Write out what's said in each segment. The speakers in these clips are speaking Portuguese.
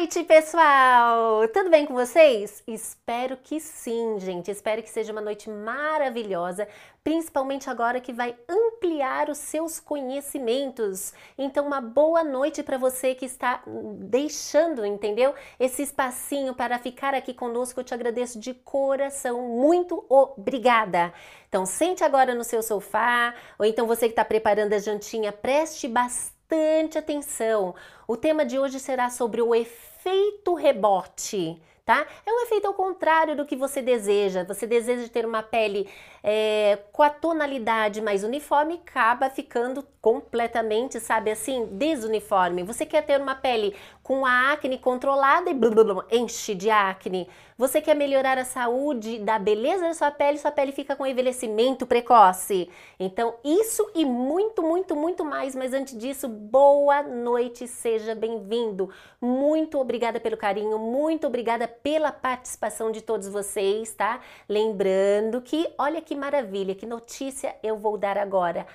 noite, pessoal! Tudo bem com vocês? Espero que sim, gente. Espero que seja uma noite maravilhosa, principalmente agora que vai ampliar os seus conhecimentos. Então, uma boa noite para você que está deixando, entendeu? Esse espacinho para ficar aqui conosco. Eu te agradeço de coração. Muito obrigada. Então, sente agora no seu sofá, ou então você que está preparando a jantinha, preste bastante bastante atenção. O tema de hoje será sobre o efeito rebote. Tá? É um efeito ao contrário do que você deseja. Você deseja ter uma pele é, com a tonalidade mais uniforme, acaba ficando completamente, sabe assim, desuniforme. Você quer ter uma pele com a acne controlada e enche de acne. Você quer melhorar a saúde da beleza da sua pele, sua pele fica com envelhecimento precoce. Então, isso e muito, muito, muito mais. Mas antes disso, boa noite, seja bem-vindo. Muito obrigada pelo carinho, muito obrigada pela participação de todos vocês, tá? Lembrando que, olha que maravilha, que notícia eu vou dar agora.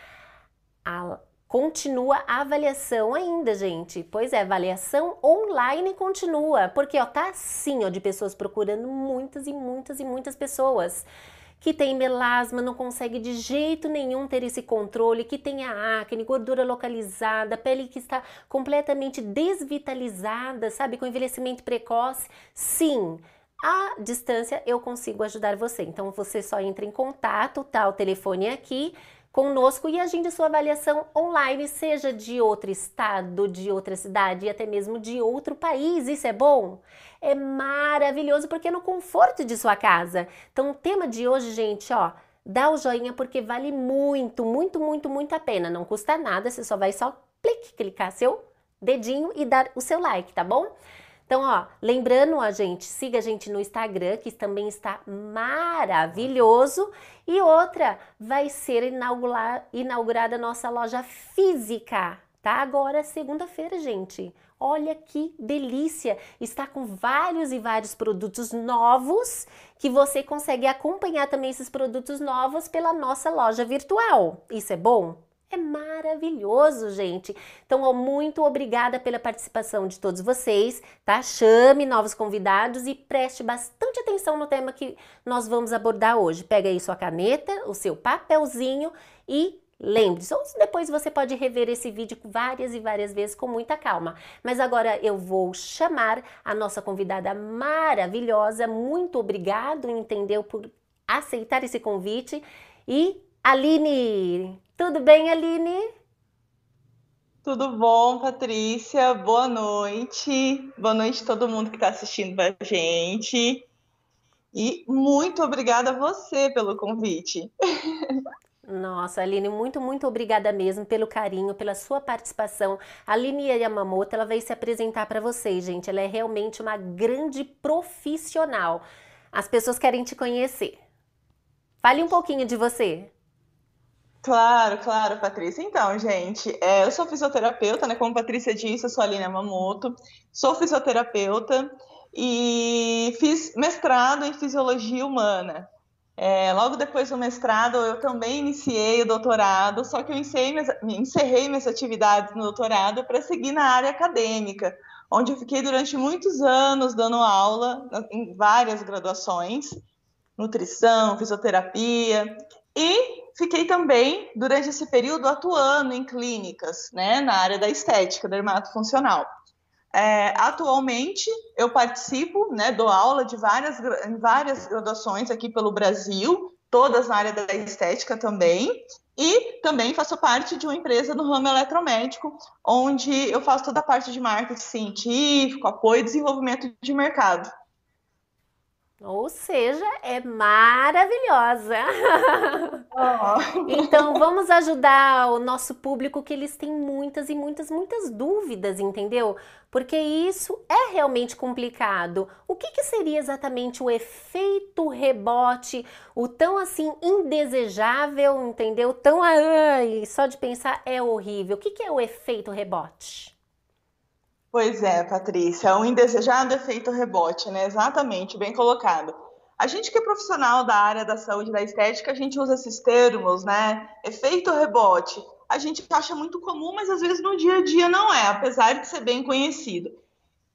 A continua a avaliação ainda, gente. Pois é, avaliação online continua, porque ó, tá assim, ó, de pessoas procurando muitas e muitas e muitas pessoas que tem melasma, não consegue de jeito nenhum ter esse controle, que tem a acne, gordura localizada, pele que está completamente desvitalizada, sabe, com envelhecimento precoce. Sim, à distância eu consigo ajudar você. Então você só entra em contato, tá? O telefone é aqui conosco e agende sua avaliação online, seja de outro estado, de outra cidade e até mesmo de outro país. Isso é bom? É maravilhoso porque é no conforto de sua casa. Então, o tema de hoje, gente, ó, dá o joinha porque vale muito, muito, muito, muito a pena. Não custa nada, você só vai só clique, clicar seu dedinho e dar o seu like, tá bom? Então, ó, lembrando a gente, siga a gente no Instagram, que também está maravilhoso. E outra, vai ser inaugurar, inaugurada a nossa loja física, tá? Agora, segunda-feira, gente. Olha que delícia! Está com vários e vários produtos novos que você consegue acompanhar também esses produtos novos pela nossa loja virtual. Isso é bom? É maravilhoso, gente. Então, ó, muito obrigada pela participação de todos vocês, tá? Chame novos convidados e preste bastante atenção no tema que nós vamos abordar hoje. Pega aí sua caneta, o seu papelzinho e Lembre-se, ou depois você pode rever esse vídeo várias e várias vezes com muita calma. Mas agora eu vou chamar a nossa convidada maravilhosa. Muito obrigado, entendeu, por aceitar esse convite. E Aline, tudo bem, Aline? Tudo bom, Patrícia? Boa noite. Boa noite a todo mundo que está assistindo a gente. E muito obrigada a você pelo convite. Nossa, Aline, muito, muito obrigada mesmo pelo carinho, pela sua participação. A Aline Yamamoto, ela veio se apresentar para vocês, gente. Ela é realmente uma grande profissional. As pessoas querem te conhecer. Fale um pouquinho de você. Claro, claro, Patrícia. Então, gente, é, eu sou fisioterapeuta, né? Como Patrícia disse, eu sou a Aline Mamoto, sou fisioterapeuta e fiz mestrado em fisiologia humana. É, logo depois do mestrado, eu também iniciei o doutorado, só que eu encerrei minhas, encerrei minhas atividades no doutorado para seguir na área acadêmica, onde eu fiquei durante muitos anos dando aula em várias graduações, nutrição, fisioterapia, e fiquei também, durante esse período, atuando em clínicas, né, na área da estética, dermatofuncional. É, atualmente, eu participo, né, dou aula de várias, várias graduações aqui pelo Brasil, todas na área da estética também, e também faço parte de uma empresa no ramo eletromédico, onde eu faço toda a parte de marketing científico, apoio e desenvolvimento de mercado. Ou seja, é maravilhosa. Oh. então, vamos ajudar o nosso público que eles têm muitas e muitas, muitas dúvidas, entendeu? Porque isso é realmente complicado. O que, que seria exatamente o efeito rebote, o tão assim indesejável, entendeu? Tão ai, só de pensar é horrível. O que, que é o efeito rebote? Pois é, Patrícia, um indesejado efeito rebote, né? Exatamente, bem colocado. A gente que é profissional da área da saúde e da estética, a gente usa esses termos, né? Efeito rebote. A gente acha muito comum, mas às vezes no dia a dia não é, apesar de ser bem conhecido.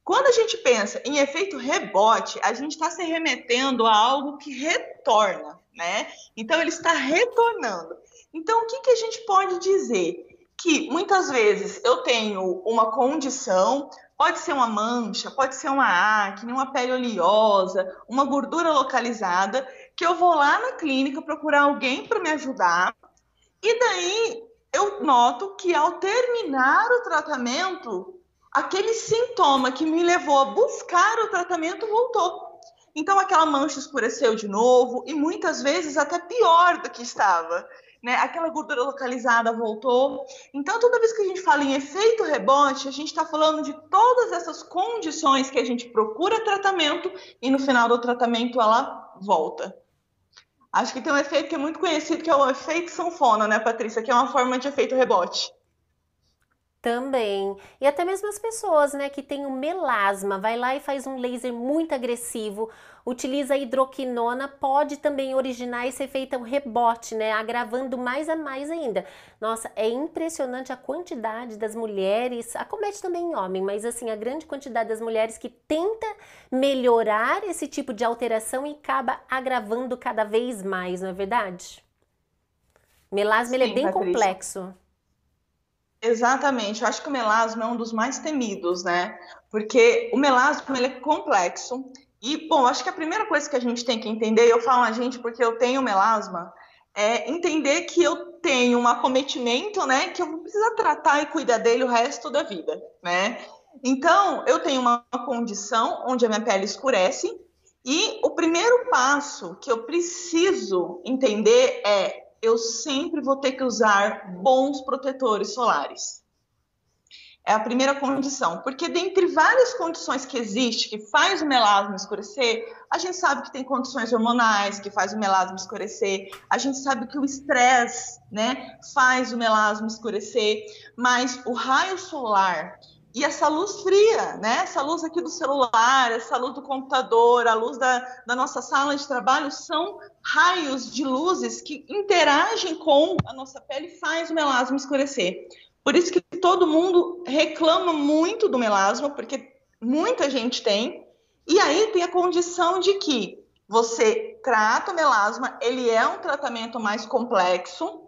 Quando a gente pensa em efeito rebote, a gente está se remetendo a algo que retorna, né? Então, ele está retornando. Então, o que, que a gente pode dizer? Que muitas vezes eu tenho uma condição, pode ser uma mancha, pode ser uma acne, uma pele oleosa, uma gordura localizada, que eu vou lá na clínica procurar alguém para me ajudar, e daí eu noto que ao terminar o tratamento, aquele sintoma que me levou a buscar o tratamento voltou. Então aquela mancha escureceu de novo e muitas vezes até pior do que estava. Né? Aquela gordura localizada voltou. Então, toda vez que a gente fala em efeito rebote, a gente está falando de todas essas condições que a gente procura tratamento e no final do tratamento ela volta. Acho que tem um efeito que é muito conhecido, que é o efeito sanfona, né, Patrícia? Que é uma forma de efeito rebote. Também. E até mesmo as pessoas, né, que tem o melasma, vai lá e faz um laser muito agressivo, utiliza hidroquinona, pode também originar esse efeito rebote, né, agravando mais a mais ainda. Nossa, é impressionante a quantidade das mulheres, acomete também em homem, mas assim, a grande quantidade das mulheres que tenta melhorar esse tipo de alteração e acaba agravando cada vez mais, não é verdade? Melasma, Sim, ele é bem Patrícia. complexo. Exatamente, eu acho que o melasma é um dos mais temidos, né? Porque o melasma ele é complexo e, bom, acho que a primeira coisa que a gente tem que entender, eu falo a gente porque eu tenho melasma, é entender que eu tenho um acometimento, né? Que eu vou precisar tratar e cuidar dele o resto da vida, né? Então, eu tenho uma condição onde a minha pele escurece e o primeiro passo que eu preciso entender é eu sempre vou ter que usar bons protetores solares. É a primeira condição, porque dentre várias condições que existem que faz o melasma escurecer, a gente sabe que tem condições hormonais que faz o melasma escurecer, a gente sabe que o estresse, né, faz o melasma escurecer, mas o raio solar e essa luz fria, né? Essa luz aqui do celular, essa luz do computador, a luz da, da nossa sala de trabalho são raios de luzes que interagem com a nossa pele e faz o melasma escurecer. Por isso que todo mundo reclama muito do melasma, porque muita gente tem. E aí tem a condição de que você trata o melasma, ele é um tratamento mais complexo,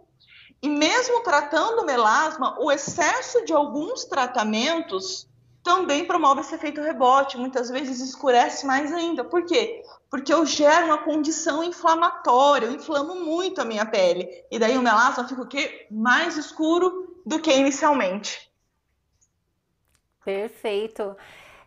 e mesmo tratando melasma, o excesso de alguns tratamentos também promove esse efeito rebote, muitas vezes escurece mais ainda. Por quê? Porque eu gero uma condição inflamatória, eu inflamo muito a minha pele. E daí o melasma fica o quê? Mais escuro do que inicialmente. Perfeito.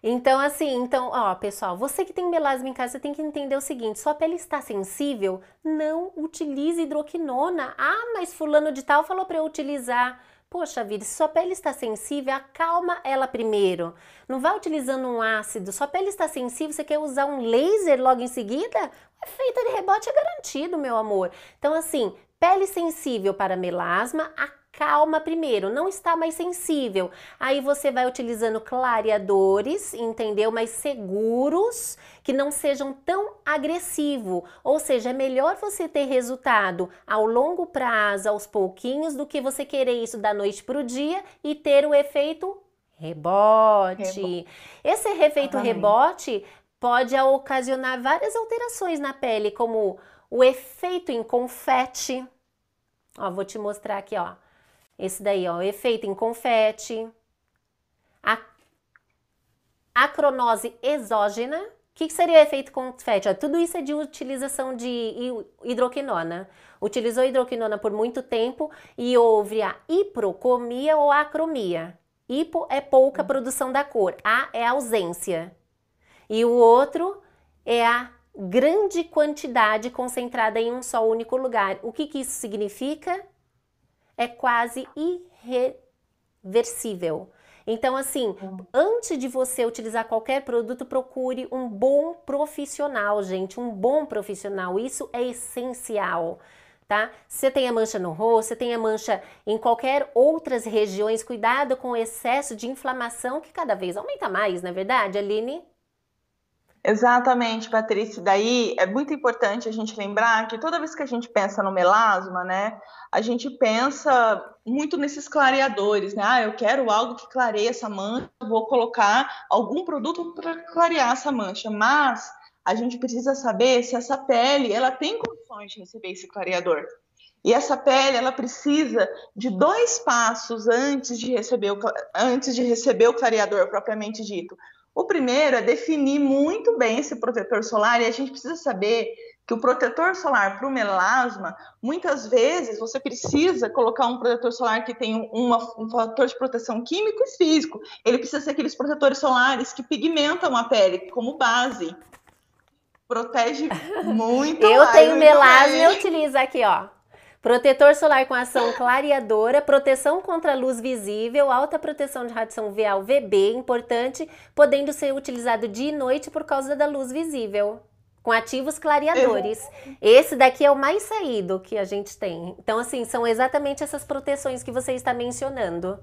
Então, assim, então, ó, pessoal, você que tem melasma em casa, tem que entender o seguinte: sua pele está sensível, não utilize hidroquinona. Ah, mas fulano de tal falou para eu utilizar. Poxa vida, se sua pele está sensível, acalma ela primeiro. Não vá utilizando um ácido. Sua pele está sensível, você quer usar um laser logo em seguida? O efeito de rebote é garantido, meu amor. Então, assim, pele sensível para melasma, acalma calma primeiro, não está mais sensível. Aí você vai utilizando clareadores, entendeu? Mais seguros, que não sejam tão agressivo. Ou seja, é melhor você ter resultado ao longo prazo, aos pouquinhos, do que você querer isso da noite para o dia e ter o efeito rebote. Rebo... Esse efeito rebote pode ocasionar várias alterações na pele, como o efeito em confete. Ó, vou te mostrar aqui, ó. Esse daí, ó, efeito em confete. A acronose exógena. O que, que seria o efeito confete? Ó, tudo isso é de utilização de hidroquinona. Utilizou hidroquinona por muito tempo e houve a hiprocomia ou acromia. Hipo é pouca hum. produção da cor, A é ausência. E o outro é a grande quantidade concentrada em um só único lugar. O que, que isso significa? É quase irreversível. Então, assim, antes de você utilizar qualquer produto, procure um bom profissional, gente, um bom profissional. Isso é essencial, tá? Você tem a mancha no rosto, você tem a mancha em qualquer outras regiões, cuidado com o excesso de inflamação que cada vez aumenta mais, não é verdade, Aline? Exatamente, Patrícia. Daí é muito importante a gente lembrar que toda vez que a gente pensa no melasma, né, a gente pensa muito nesses clareadores, né? Ah, eu quero algo que clareie essa mancha, vou colocar algum produto para clarear essa mancha, mas a gente precisa saber se essa pele ela tem condições de receber esse clareador. E essa pele ela precisa de dois passos antes de receber o, antes de receber o clareador propriamente dito. O primeiro é definir muito bem esse protetor solar e a gente precisa saber que o protetor solar para o melasma, muitas vezes você precisa colocar um protetor solar que tem uma, um fator de proteção químico e físico. Ele precisa ser aqueles protetores solares que pigmentam a pele como base. Protege muito. eu tenho melasma e eu utilizo aqui, ó. Protetor solar com ação clareadora, proteção contra luz visível, alta proteção de radiação VA UVB, importante, podendo ser utilizado dia e noite por causa da luz visível, com ativos clareadores. Esse daqui é o mais saído que a gente tem. Então, assim, são exatamente essas proteções que você está mencionando.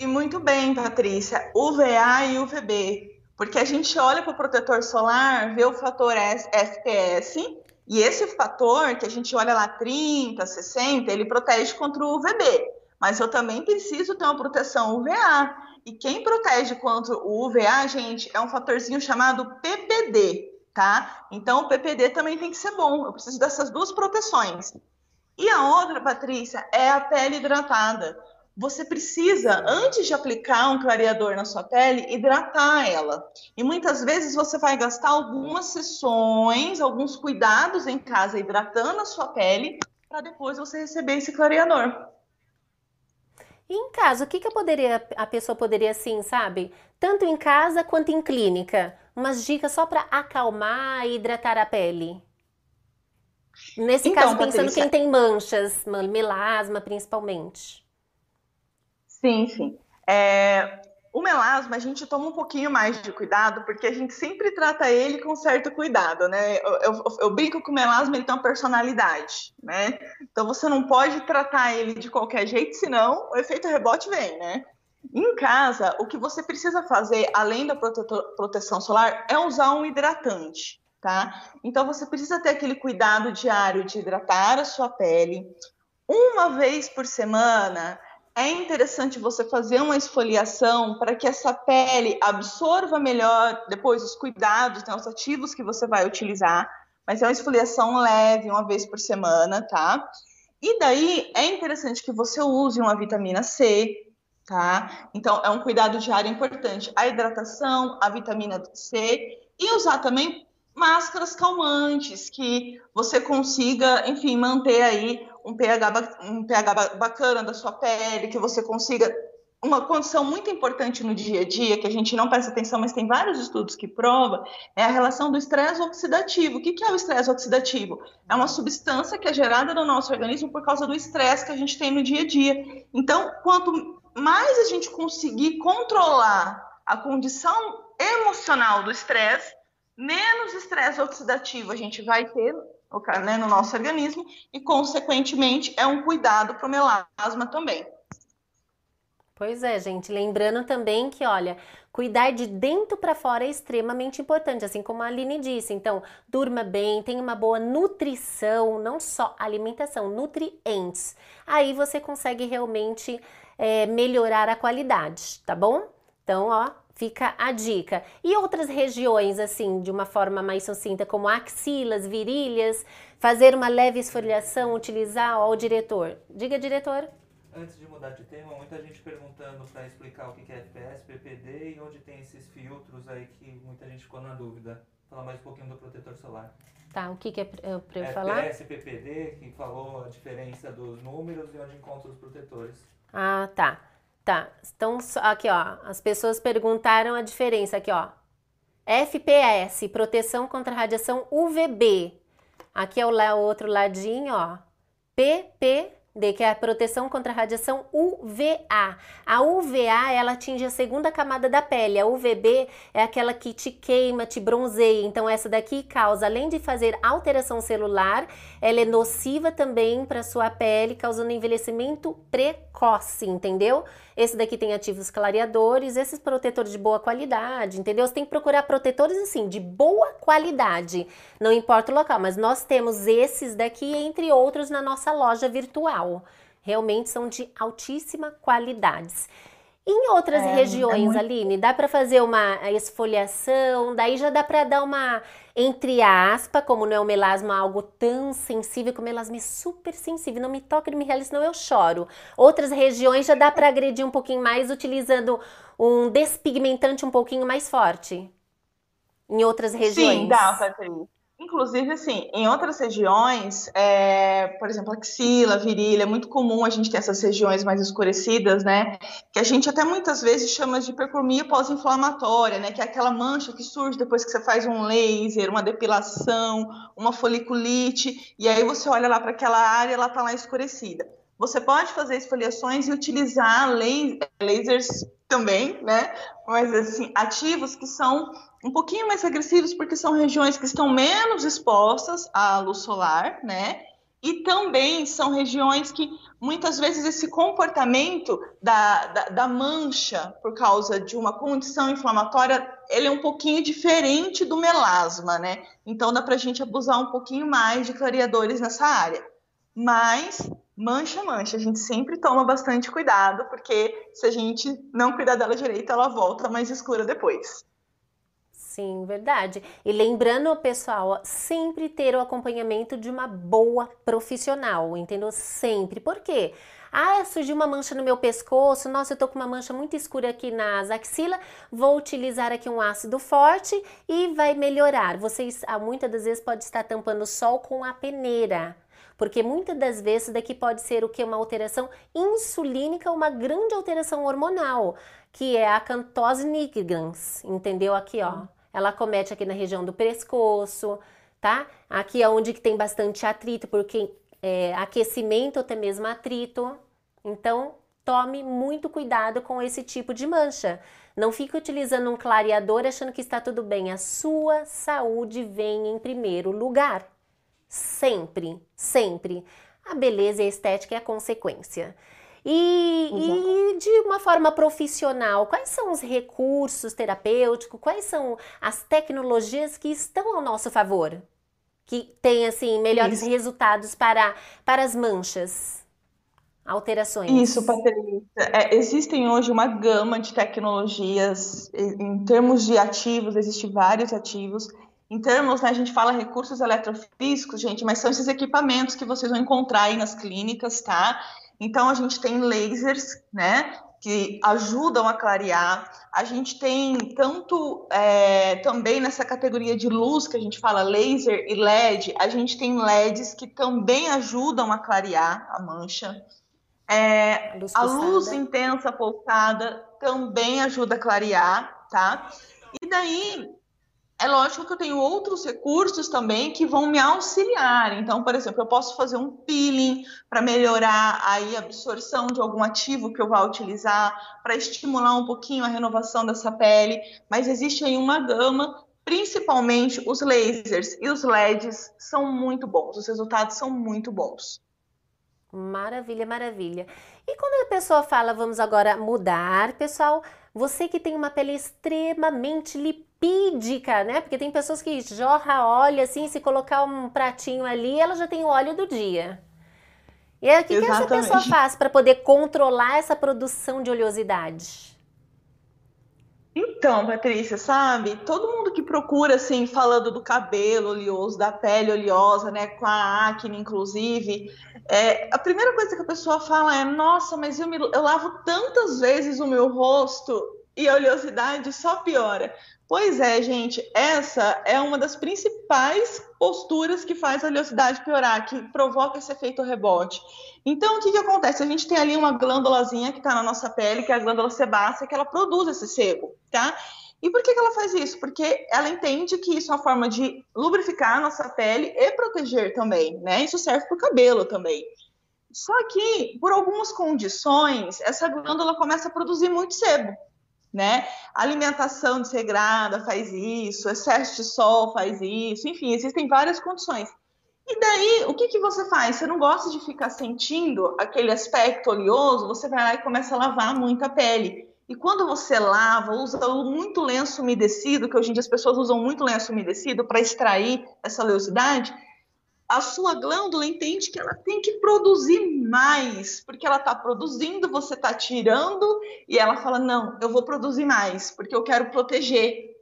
E muito bem, Patrícia, UVA e UVB, porque a gente olha para o protetor solar, vê o fator SPS, e esse fator, que a gente olha lá 30, 60, ele protege contra o UVB. Mas eu também preciso ter uma proteção UVA. E quem protege contra o UVA, gente, é um fatorzinho chamado PPD, tá? Então o PPD também tem que ser bom. Eu preciso dessas duas proteções. E a outra, Patrícia, é a pele hidratada você precisa, antes de aplicar um clareador na sua pele, hidratar ela. E muitas vezes você vai gastar algumas sessões, alguns cuidados em casa hidratando a sua pele, para depois você receber esse clareador. E em casa, o que, que poderia, a pessoa poderia, assim, sabe? Tanto em casa quanto em clínica. Umas dicas só para acalmar e hidratar a pele. Nesse então, caso, pensando Patrícia, quem tem manchas, melasma principalmente. Sim, sim. É, o melasma a gente toma um pouquinho mais de cuidado, porque a gente sempre trata ele com certo cuidado, né? Eu, eu, eu, brinco que o melasma ele tem uma personalidade, né? Então você não pode tratar ele de qualquer jeito, senão o efeito rebote vem, né? Em casa, o que você precisa fazer, além da proteção solar, é usar um hidratante, tá? Então você precisa ter aquele cuidado diário de hidratar a sua pele. Uma vez por semana, é interessante você fazer uma esfoliação para que essa pele absorva melhor depois os cuidados, né, os ativos que você vai utilizar. Mas é uma esfoliação leve, uma vez por semana, tá? E daí é interessante que você use uma vitamina C, tá? Então é um cuidado diário importante. A hidratação, a vitamina C e usar também máscaras calmantes que você consiga, enfim, manter aí um pH, um pH bacana da sua pele, que você consiga uma condição muito importante no dia a dia, que a gente não presta atenção, mas tem vários estudos que provam, é a relação do estresse oxidativo. O que é o estresse oxidativo? É uma substância que é gerada no nosso organismo por causa do estresse que a gente tem no dia a dia. Então, quanto mais a gente conseguir controlar a condição emocional do estresse, menos estresse oxidativo a gente vai ter né, no nosso organismo e, consequentemente, é um cuidado para o melasma também. Pois é, gente. Lembrando também que, olha, cuidar de dentro para fora é extremamente importante, assim como a Aline disse. Então, durma bem, tenha uma boa nutrição, não só alimentação, nutrientes. Aí você consegue realmente é, melhorar a qualidade, tá bom? Então, ó, Fica a dica. E outras regiões, assim, de uma forma mais sucinta, como axilas, virilhas, fazer uma leve esfoliação, utilizar ó, o diretor. Diga, diretor. Antes de mudar de tema, muita gente perguntando para explicar o que é FPS, PPD e onde tem esses filtros aí que muita gente ficou na dúvida. Falar mais um pouquinho do protetor solar. Tá, o que, que é para eu FPS, falar? FPS, PPD, que falou a diferença dos números e onde encontra os protetores. Ah, tá. Tá, então aqui ó, as pessoas perguntaram a diferença aqui ó. FPS, proteção contra radiação UVB. Aqui é o outro ladinho, ó. PP D, que é a proteção contra a radiação UVA. A UVA, ela atinge a segunda camada da pele. A UVB é aquela que te queima, te bronzeia. Então, essa daqui causa, além de fazer alteração celular, ela é nociva também para sua pele, causando envelhecimento precoce, entendeu? Esse daqui tem ativos clareadores, esses protetores de boa qualidade, entendeu? Você tem que procurar protetores assim, de boa qualidade. Não importa o local, mas nós temos esses daqui, entre outros, na nossa loja virtual. Realmente são de altíssima qualidade. Em outras é, regiões, é muito... Aline, dá para fazer uma esfoliação, daí já dá para dar uma, entre aspas, como não é um melasma algo tão sensível, que o melasma é super sensível, não me toca, não me realiza, senão eu choro. Outras regiões já dá para agredir um pouquinho mais utilizando um despigmentante um pouquinho mais forte. Em outras regiões. Sim, dá, Patrícia. Inclusive, assim, em outras regiões, é, por exemplo, axila, virilha, é muito comum a gente ter essas regiões mais escurecidas, né? Que a gente até muitas vezes chama de hipercromia pós-inflamatória, né? Que é aquela mancha que surge depois que você faz um laser, uma depilação, uma foliculite, e aí você olha lá para aquela área ela está lá escurecida. Você pode fazer esfoliações e utilizar lasers também, né? Mas assim, ativos que são um pouquinho mais agressivos porque são regiões que estão menos expostas à luz solar, né? E também são regiões que muitas vezes esse comportamento da, da, da, mancha por causa de uma condição inflamatória, ele é um pouquinho diferente do melasma, né? Então dá para a gente abusar um pouquinho mais de clareadores nessa área. Mas mancha, mancha, a gente sempre toma bastante cuidado, porque se a gente não cuidar dela direito, ela volta mais escura depois. Sim, verdade. E lembrando, pessoal, sempre ter o acompanhamento de uma boa profissional, entendeu? Sempre. Por quê? Ah, surgiu uma mancha no meu pescoço, nossa, eu tô com uma mancha muito escura aqui nas axilas, vou utilizar aqui um ácido forte e vai melhorar. Vocês, ah, muitas das vezes, pode estar tampando o sol com a peneira. Porque muitas das vezes daqui pode ser o que? Uma alteração insulínica, uma grande alteração hormonal, que é a cantose nigrans, entendeu? Aqui, ó ela comete aqui na região do pescoço, tá? Aqui é onde que tem bastante atrito, porque é, aquecimento até mesmo atrito. Então, tome muito cuidado com esse tipo de mancha. Não fique utilizando um clareador achando que está tudo bem. A sua saúde vem em primeiro lugar. Sempre, sempre. A beleza e a estética é a consequência. E, e, de uma forma profissional, quais são os recursos terapêuticos, quais são as tecnologias que estão ao nosso favor? Que tem, assim, melhores Isso. resultados para, para as manchas? alterações. Isso, Patrícia. É, existem hoje uma gama de tecnologias, em termos de ativos, existem vários ativos. Em termos, né, a gente fala recursos eletrofísicos, gente, mas são esses equipamentos que vocês vão encontrar aí nas clínicas, tá? Então a gente tem lasers, né, que ajudam a clarear. A gente tem tanto é, também nessa categoria de luz que a gente fala laser e LED, a gente tem LEDs que também ajudam a clarear a mancha. É, luz a luz intensa pulsada também ajuda a clarear, tá? E daí é lógico que eu tenho outros recursos também que vão me auxiliar. Então, por exemplo, eu posso fazer um peeling para melhorar aí a absorção de algum ativo que eu vá utilizar, para estimular um pouquinho a renovação dessa pele. Mas existe aí uma gama, principalmente os lasers e os LEDs são muito bons. Os resultados são muito bons. Maravilha, maravilha. E quando a pessoa fala, vamos agora mudar, pessoal, você que tem uma pele extremamente lipídica, né? Porque tem pessoas que jorra óleo assim, se colocar um pratinho ali, ela já tem o óleo do dia. E aí, o que, que essa pessoa faz para poder controlar essa produção de oleosidade? Então, Patrícia, sabe? Todo mundo que procura, assim, falando do cabelo oleoso, da pele oleosa, né? Com a acne, inclusive, é, a primeira coisa que a pessoa fala é: Nossa, mas eu, me, eu lavo tantas vezes o meu rosto e a oleosidade só piora. Pois é, gente, essa é uma das principais posturas que faz a oleosidade piorar, que provoca esse efeito rebote. Então, o que, que acontece? A gente tem ali uma glândulazinha que está na nossa pele, que é a glândula sebácea, que ela produz esse sebo, tá? E por que, que ela faz isso? Porque ela entende que isso é uma forma de lubrificar a nossa pele e proteger também, né? Isso serve para o cabelo também. Só que, por algumas condições, essa glândula começa a produzir muito sebo, né? alimentação desregrada faz isso, excesso de sol faz isso, enfim, existem várias condições. E daí, o que, que você faz? Você não gosta de ficar sentindo aquele aspecto oleoso, você vai lá e começa a lavar muito a pele. E quando você lava, usa muito lenço umedecido, que hoje em dia as pessoas usam muito lenço umedecido para extrair essa oleosidade, a sua glândula entende que ela tem que produzir mais, porque ela está produzindo, você está tirando, e ela fala: não, eu vou produzir mais, porque eu quero proteger,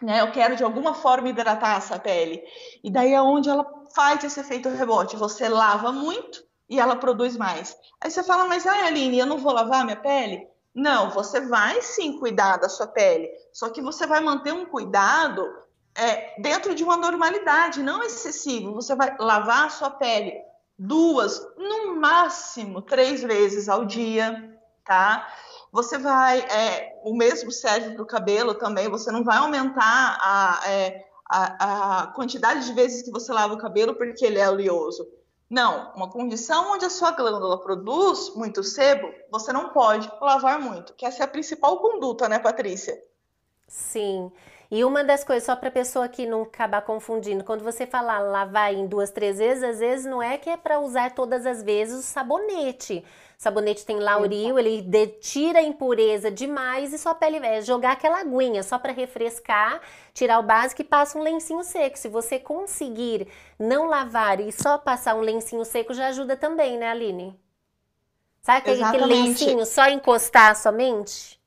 né? Eu quero de alguma forma hidratar essa pele. E daí é onde ela faz esse efeito rebote. Você lava muito e ela produz mais. Aí você fala, mas ai, Aline, eu não vou lavar minha pele? Não, você vai sim cuidar da sua pele, só que você vai manter um cuidado é, dentro de uma normalidade, não excessivo. Você vai lavar a sua pele duas, no máximo três vezes ao dia, tá? Você vai, é, o mesmo serve para o cabelo também, você não vai aumentar a, é, a, a, quantidade de vezes que você lava o cabelo porque ele é oleoso. Não, uma condição onde a sua glândula produz muito sebo, você não pode lavar muito, que essa é a principal conduta, né, Patrícia? Sim. E uma das coisas, só para a pessoa que não acabar confundindo, quando você falar lavar em duas, três vezes, às vezes não é que é para usar todas as vezes o sabonete. O sabonete tem lauril, ele tira a impureza demais e sua pele é jogar aquela aguinha só para refrescar, tirar o básico e passa um lencinho seco. Se você conseguir não lavar e só passar um lencinho seco, já ajuda também, né, Aline? Sabe aquele, aquele lencinho só encostar somente?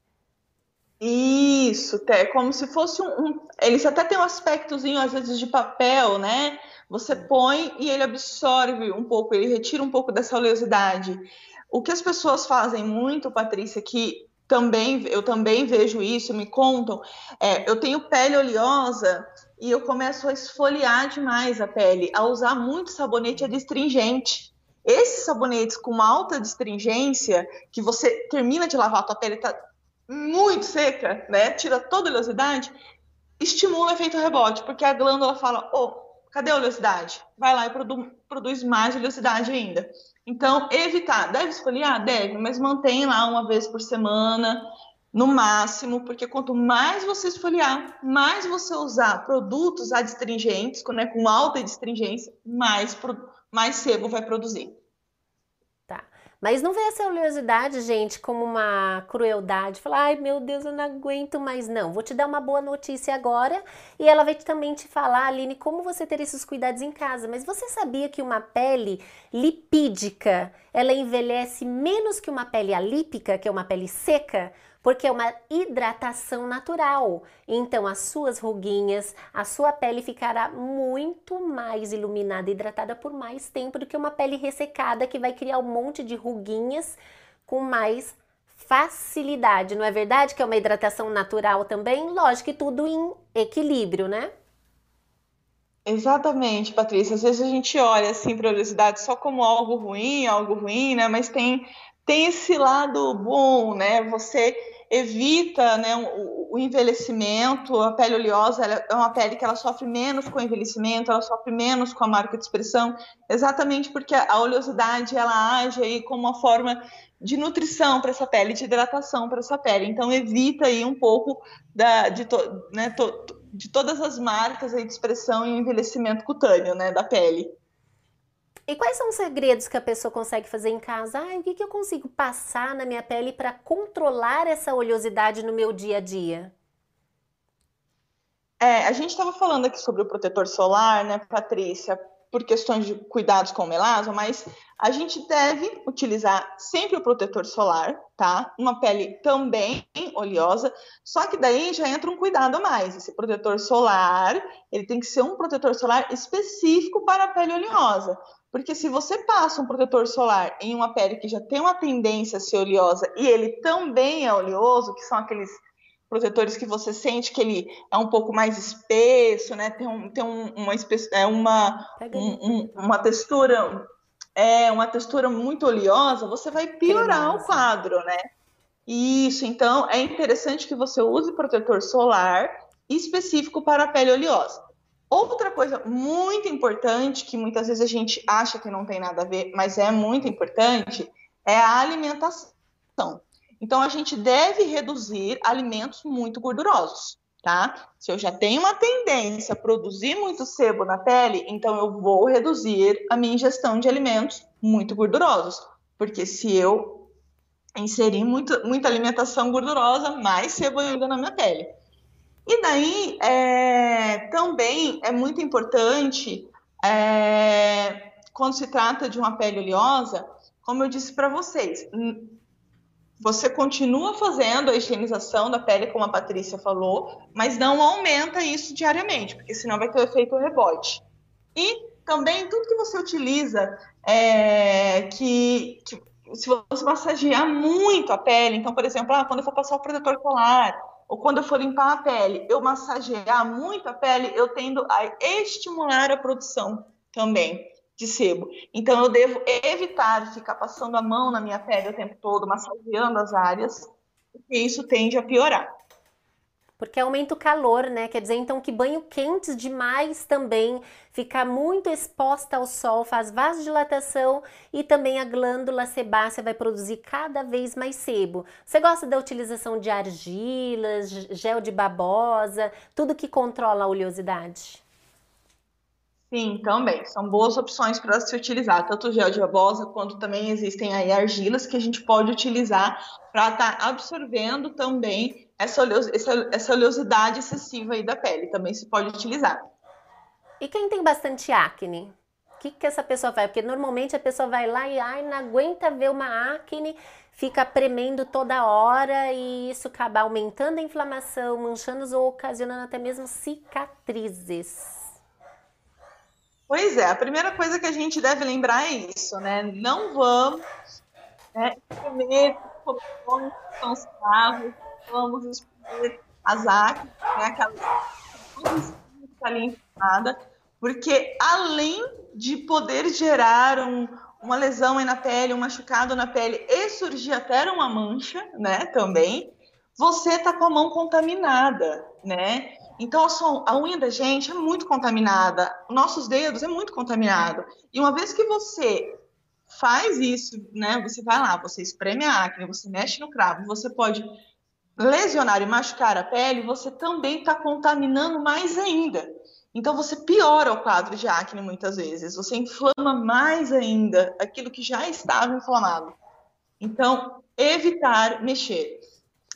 Isso, é como se fosse um, um, Eles até tem um aspectozinho, às vezes, de papel, né? Você põe e ele absorve um pouco, ele retira um pouco dessa oleosidade. O que as pessoas fazem muito, Patrícia, que também eu também vejo isso, me contam, é, eu tenho pele oleosa e eu começo a esfoliar demais a pele, a usar muito sabonete adstringente. Esses sabonetes com alta astringência, que você termina de lavar a tua pele, tá muito seca, né? Tira toda a oleosidade, estimula o efeito rebote, porque a glândula fala: "Oh, cadê a oleosidade?" Vai lá e produ produz mais oleosidade ainda. Então, evitar, deve esfoliar? Deve, mas mantém lá uma vez por semana, no máximo, porque quanto mais você esfoliar, mais você usar produtos adstringentes, né, com alta adstringência, mais, mais sebo vai produzir. Mas não vê essa oleosidade, gente, como uma crueldade. Falar, ai meu Deus, eu não aguento mais. Não, vou te dar uma boa notícia agora e ela vai também te falar, Aline, como você ter esses cuidados em casa. Mas você sabia que uma pele lipídica, ela envelhece menos que uma pele alípica, que é uma pele seca? Porque é uma hidratação natural. Então, as suas ruguinhas, a sua pele ficará muito mais iluminada e hidratada por mais tempo do que uma pele ressecada que vai criar um monte de ruguinhas com mais facilidade. Não é verdade que é uma hidratação natural também? Lógico que tudo em equilíbrio, né? Exatamente, Patrícia. Às vezes a gente olha assim para a oleosidade só como algo ruim, algo ruim, né? Mas tem tem esse lado bom, né? Você evita né, o, o, envelhecimento, a pele oleosa é uma pele que ela sofre menos com o envelhecimento, ela sofre menos com a marca de expressão, exatamente porque a oleosidade ela age aí como uma forma de nutrição para essa pele, de hidratação para essa pele. Então evita aí um pouco da, de, to, né, to, de todas as marcas aí de expressão e envelhecimento cutâneo né, da pele. E quais são os segredos que a pessoa consegue fazer em casa? Ah, o que, que eu consigo passar na minha pele para controlar essa oleosidade no meu dia a dia? É, a gente estava falando aqui sobre o protetor solar, né, Patrícia, por questões de cuidados com o melasma, mas a gente deve utilizar sempre o protetor solar, tá? Uma pele também oleosa, só que daí já entra um cuidado a mais. Esse protetor solar, ele tem que ser um protetor solar específico para a pele oleosa. Porque se você passa um protetor solar em uma pele que já tem uma tendência a ser oleosa e ele também é oleoso, que são aqueles protetores que você sente que ele é um pouco mais espesso, né? Tem, um, tem um, uma, é uma, um, uma textura é uma textura muito oleosa, você vai piorar o quadro, né? Isso, então é interessante que você use protetor solar específico para a pele oleosa. Outra coisa muito importante, que muitas vezes a gente acha que não tem nada a ver, mas é muito importante, é a alimentação. Então, a gente deve reduzir alimentos muito gordurosos. tá? Se eu já tenho uma tendência a produzir muito sebo na pele, então eu vou reduzir a minha ingestão de alimentos muito gordurosos, porque se eu inserir muito, muita alimentação gordurosa, mais sebo ainda na minha pele. E daí, é, também é muito importante, é, quando se trata de uma pele oleosa, como eu disse para vocês, você continua fazendo a higienização da pele, como a Patrícia falou, mas não aumenta isso diariamente, porque senão vai ter o efeito rebote. E também tudo que você utiliza, é, que, que, se você massagear muito a pele, então, por exemplo, ah, quando eu for passar o protetor solar, ou quando eu for limpar a pele, eu massagear muito a pele, eu tendo a estimular a produção também de sebo. Então, eu devo evitar ficar passando a mão na minha pele o tempo todo, massageando as áreas, porque isso tende a piorar. Porque aumenta o calor, né? Quer dizer, então, que banho quente demais também, ficar muito exposta ao sol, faz vasodilatação e também a glândula sebácea vai produzir cada vez mais sebo. Você gosta da utilização de argilas, gel de babosa, tudo que controla a oleosidade? Sim, também. São boas opções para se utilizar, tanto gel de babosa quanto também existem aí argilas que a gente pode utilizar para estar tá absorvendo também essa, oleos, essa, essa oleosidade excessiva aí da pele. Também se pode utilizar. E quem tem bastante acne? O que, que essa pessoa faz? Porque normalmente a pessoa vai lá e ai, não aguenta ver uma acne, fica premendo toda hora e isso acaba aumentando a inflamação, manchando ou ocasionando até mesmo cicatrizes. Pois é, a primeira coisa que a gente deve lembrar é isso, né? Não vamos né, comer popcorn são escravos, vamos escolher as acres, né, aquelas que tá ali inflamada, porque além de poder gerar um, uma lesão na pele, um machucado na pele e surgir até uma mancha, né, também, você tá com a mão contaminada, né? Então, a, unha da gente é muito contaminada, nossos dedos é muito contaminado. E uma vez que você faz isso, né? Você vai lá, você espreme a acne, você mexe no cravo, você pode lesionar e machucar a pele, você também está contaminando mais ainda. Então você piora o quadro de acne muitas vezes, você inflama mais ainda aquilo que já estava inflamado. Então, evitar mexer.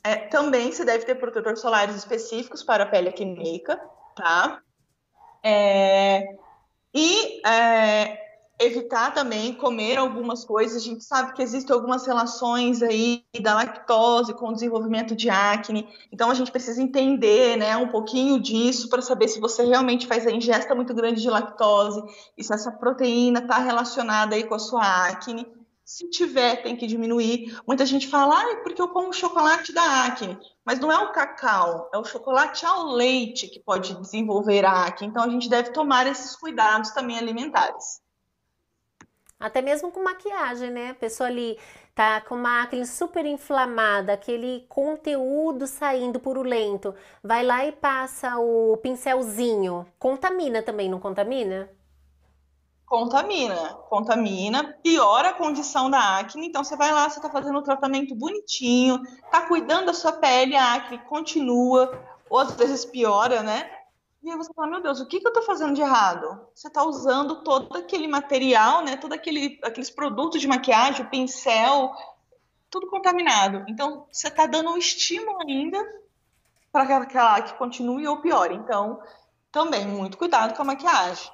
É, também se deve ter protetores solares específicos para a pele acneica, tá? É, e é, evitar também comer algumas coisas. A gente sabe que existem algumas relações aí da lactose com o desenvolvimento de acne. Então a gente precisa entender, né, um pouquinho disso para saber se você realmente faz a ingesta muito grande de lactose e se essa proteína está relacionada aí com a sua acne. Se tiver, tem que diminuir. Muita gente fala, ah, porque eu como chocolate da acne. Mas não é o cacau, é o chocolate ao leite que pode desenvolver a acne. Então, a gente deve tomar esses cuidados também alimentares. Até mesmo com maquiagem, né? A pessoa ali tá com uma acne super inflamada, aquele conteúdo saindo purulento, vai lá e passa o pincelzinho. Contamina também, não contamina? Contamina, contamina, piora a condição da acne. Então você vai lá, você está fazendo um tratamento bonitinho, está cuidando da sua pele, a acne continua, ou às vezes piora, né? E aí você fala, meu Deus, o que, que eu estou fazendo de errado? Você está usando todo aquele material, né? Todo aquele, aqueles produtos de maquiagem, pincel, tudo contaminado. Então você está dando um estímulo ainda para que aquela acne continue ou piore. Então, também muito cuidado com a maquiagem.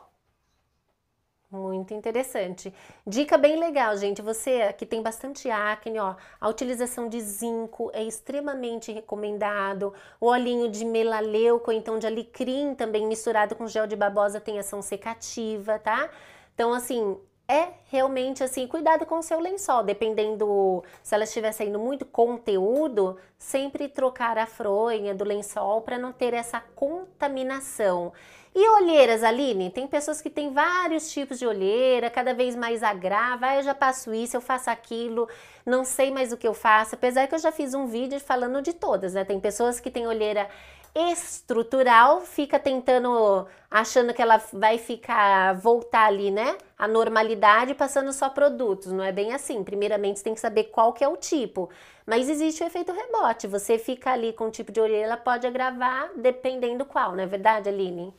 Muito interessante. Dica bem legal, gente. Você que tem bastante acne, ó, a utilização de zinco é extremamente recomendado. O olhinho de melaleuco, então de alecrim, também misturado com gel de babosa, tem ação secativa, tá? Então, assim, é realmente assim, cuidado com o seu lençol, dependendo se ela estiver saindo muito conteúdo, sempre trocar a fronha do lençol para não ter essa contaminação. E olheiras, Aline? Tem pessoas que têm vários tipos de olheira, cada vez mais agrava. Ah, eu já passo isso, eu faço aquilo, não sei mais o que eu faço. Apesar que eu já fiz um vídeo falando de todas, né? Tem pessoas que têm olheira estrutural, fica tentando, achando que ela vai ficar, voltar ali, né? A normalidade, passando só produtos. Não é bem assim. Primeiramente, você tem que saber qual que é o tipo. Mas existe o efeito rebote. Você fica ali com o tipo de orelha, ela pode agravar dependendo qual, não é verdade, Aline?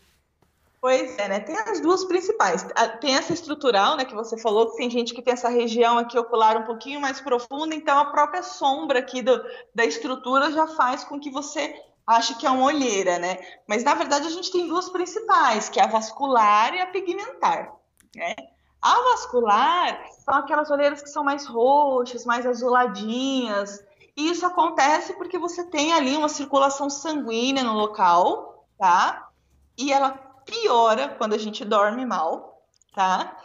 Pois é, né? Tem as duas principais. Tem essa estrutural, né, que você falou, que tem gente que tem essa região aqui ocular um pouquinho mais profunda, então a própria sombra aqui do, da estrutura já faz com que você ache que é uma olheira, né? Mas na verdade a gente tem duas principais, que é a vascular e a pigmentar, né? A vascular são aquelas olheiras que são mais roxas, mais azuladinhas, e isso acontece porque você tem ali uma circulação sanguínea no local, tá? E ela piora quando a gente dorme mal, tá?